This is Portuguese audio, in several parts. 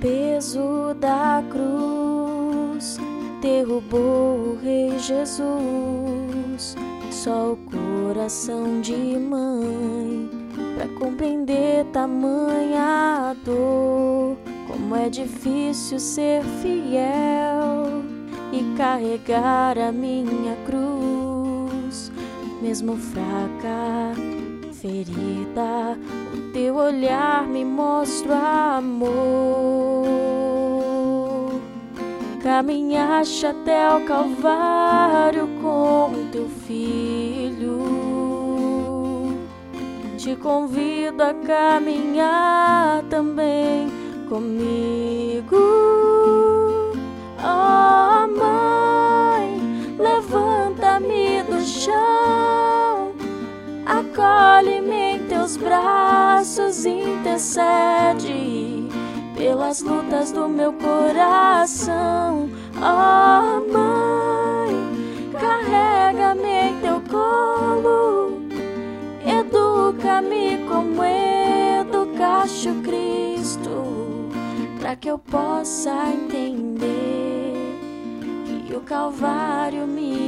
peso da cruz derrubou o Rei Jesus. Só o coração de mãe para compreender tamanha dor. Como é difícil ser fiel e carregar a minha cruz, mesmo fraca, ferida. Teu olhar me mostra amor. Caminhaste até o Calvário com teu filho. Te convido a caminhar também comigo. Intercede pelas lutas do meu coração. Oh, mãe, carrega-me em teu colo, educa-me como educaste o Cristo para que eu possa entender que o Calvário me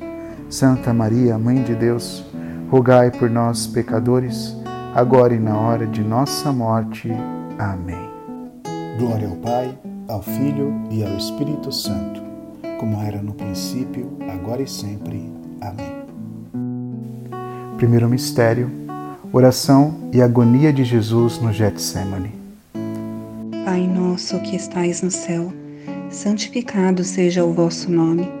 Santa Maria, Mãe de Deus, rogai por nós, pecadores, agora e na hora de nossa morte. Amém. Glória ao Pai, ao Filho e ao Espírito Santo como era no princípio, agora e sempre. Amém. Primeiro mistério: oração e agonia de Jesus no Getsemane. Pai nosso que estais no céu, santificado seja o vosso nome.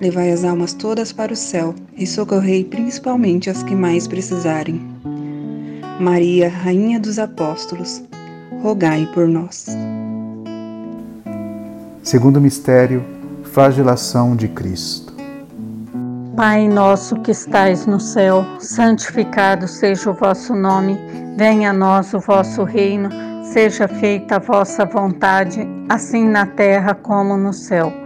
Levai as almas todas para o céu e socorrei principalmente as que mais precisarem. Maria, Rainha dos Apóstolos, rogai por nós. Segundo mistério, flagelação de Cristo. Pai nosso que estais no céu, santificado seja o vosso nome, venha a nós o vosso reino, seja feita a vossa vontade, assim na terra como no céu.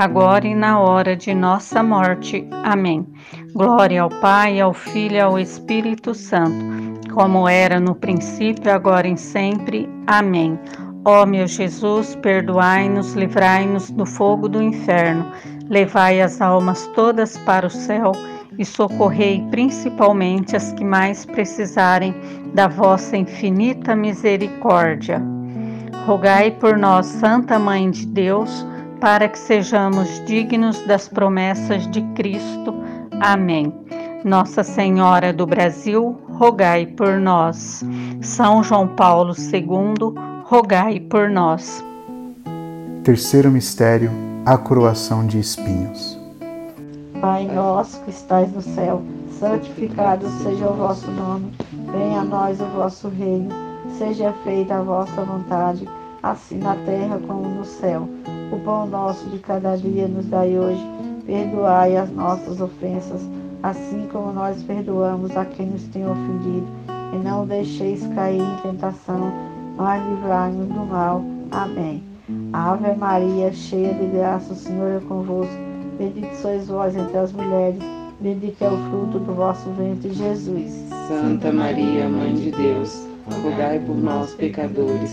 agora e na hora de nossa morte. Amém. Glória ao Pai, ao Filho e ao Espírito Santo, como era no princípio, agora e sempre. Amém. Ó meu Jesus, perdoai-nos, livrai-nos do fogo do inferno, levai as almas todas para o céu e socorrei principalmente as que mais precisarem da vossa infinita misericórdia. Rogai por nós, Santa Mãe de Deus, para que sejamos dignos das promessas de Cristo. Amém. Nossa Senhora do Brasil, rogai por nós. São João Paulo II, rogai por nós. Terceiro mistério, a coroação de espinhos. Pai nosso que estais no céu, santificado seja o vosso nome. Venha a nós o vosso reino. Seja feita a vossa vontade, assim na terra como no céu. O pão nosso de cada dia nos dai hoje. Perdoai as nossas ofensas, assim como nós perdoamos a quem nos tem ofendido. E não deixeis cair em tentação, mas livrai-nos do mal. Amém. Ave Maria, cheia de graça, o Senhor é convosco. Bendito sois vós entre as mulheres, bendito é o fruto do vosso ventre, Jesus. Santa Maria, Mãe de Deus, rogai por nós, pecadores,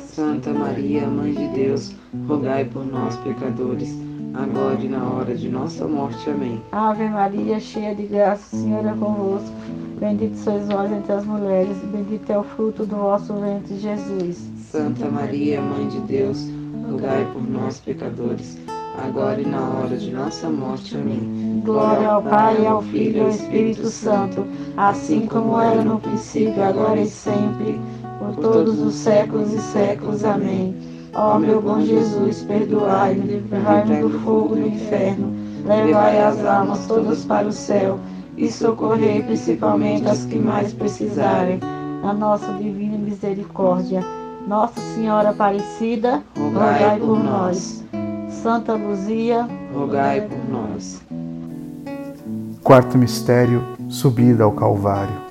Santa Maria, Mãe de Deus, rogai por nós, pecadores, agora e na hora de nossa morte. Amém. Ave Maria, cheia de graça, o Senhor é convosco. Bendito sois vós entre as mulheres, e bendito é o fruto do vosso ventre, Jesus. Santa Maria, Mãe de Deus, rogai por nós, pecadores, agora e na hora de nossa morte. Amém. Glória ao Pai, ao Filho e ao Espírito Santo, assim como era no princípio, agora e sempre, por todos os séculos e séculos. Amém. Ó meu bom Jesus, perdoai-me, livrai-me do fogo do inferno, levai as almas todas para o céu e socorrei principalmente as que mais precisarem da nossa divina misericórdia. Nossa Senhora Aparecida, rogai por nós. Santa Luzia, rogai por nós. Quarto mistério, subida ao Calvário.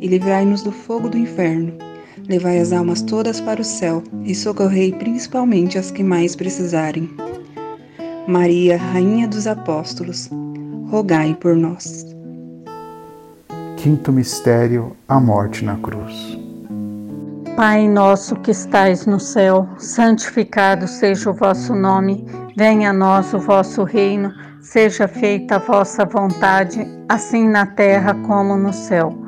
e livrai-nos do fogo do inferno. Levai as almas todas para o céu e socorrei principalmente as que mais precisarem. Maria, Rainha dos Apóstolos, rogai por nós. Quinto mistério, a morte na cruz. Pai nosso que estais no céu, santificado seja o vosso nome, venha a nós o vosso reino, seja feita a vossa vontade, assim na terra como no céu.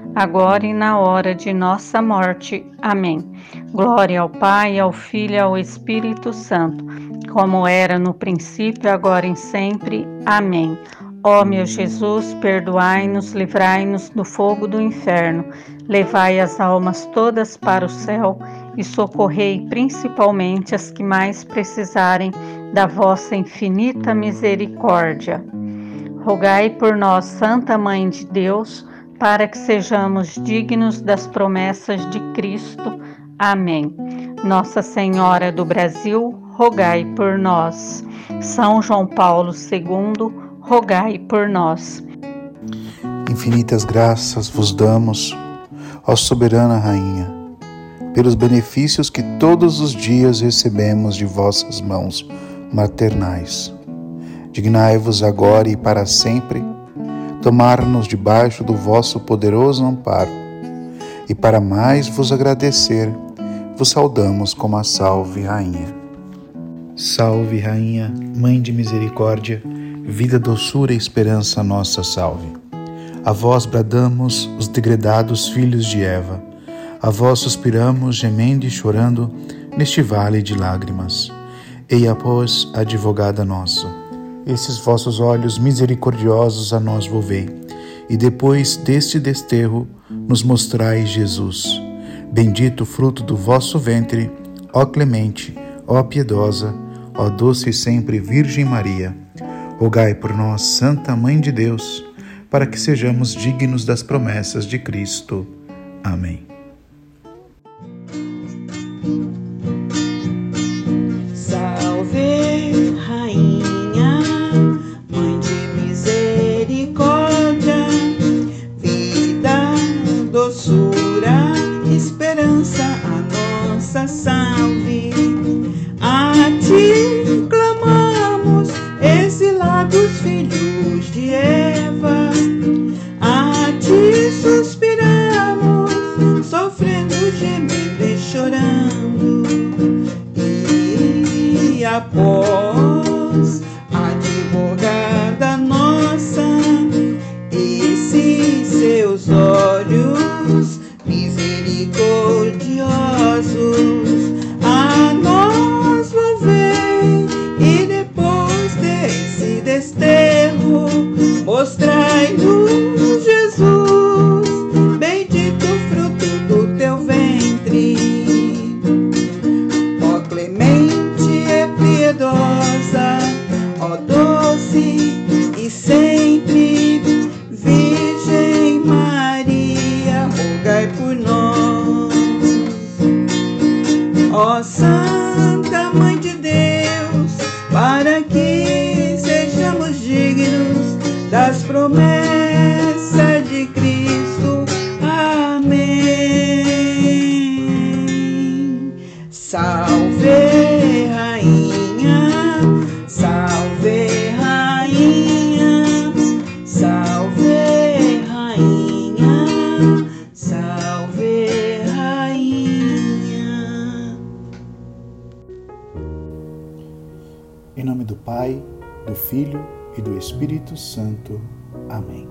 e na hora de nossa morte. Amém. Glória ao Pai, ao Filho e ao Espírito Santo, como era no princípio, agora e sempre. Amém. Ó meu Jesus, perdoai-nos, livrai-nos do fogo do inferno, levai as almas todas para o céu e socorrei principalmente as que mais precisarem da vossa infinita misericórdia. Rogai por nós, Santa Mãe de Deus, para que sejamos dignos das promessas de Cristo. Amém. Nossa Senhora do Brasil, rogai por nós. São João Paulo II, rogai por nós. Infinitas graças vos damos, ó soberana Rainha, pelos benefícios que todos os dias recebemos de vossas mãos maternais. Dignai-vos agora e para sempre tomar-nos debaixo do vosso poderoso amparo. E para mais vos agradecer, vos saudamos como a Salve Rainha. Salve Rainha, Mãe de Misericórdia, vida, doçura e esperança nossa salve. A vós bradamos os degredados filhos de Eva, a vós suspiramos, gemendo e chorando, neste vale de lágrimas. Eia, pois, advogada nossa esses vossos olhos misericordiosos a nós volvei, e depois deste desterro nos mostrai Jesus. Bendito o fruto do vosso ventre, ó clemente, ó piedosa, ó doce e sempre Virgem Maria. Rogai por nós, Santa Mãe de Deus, para que sejamos dignos das promessas de Cristo. Amém. Filhos Santo. Amém.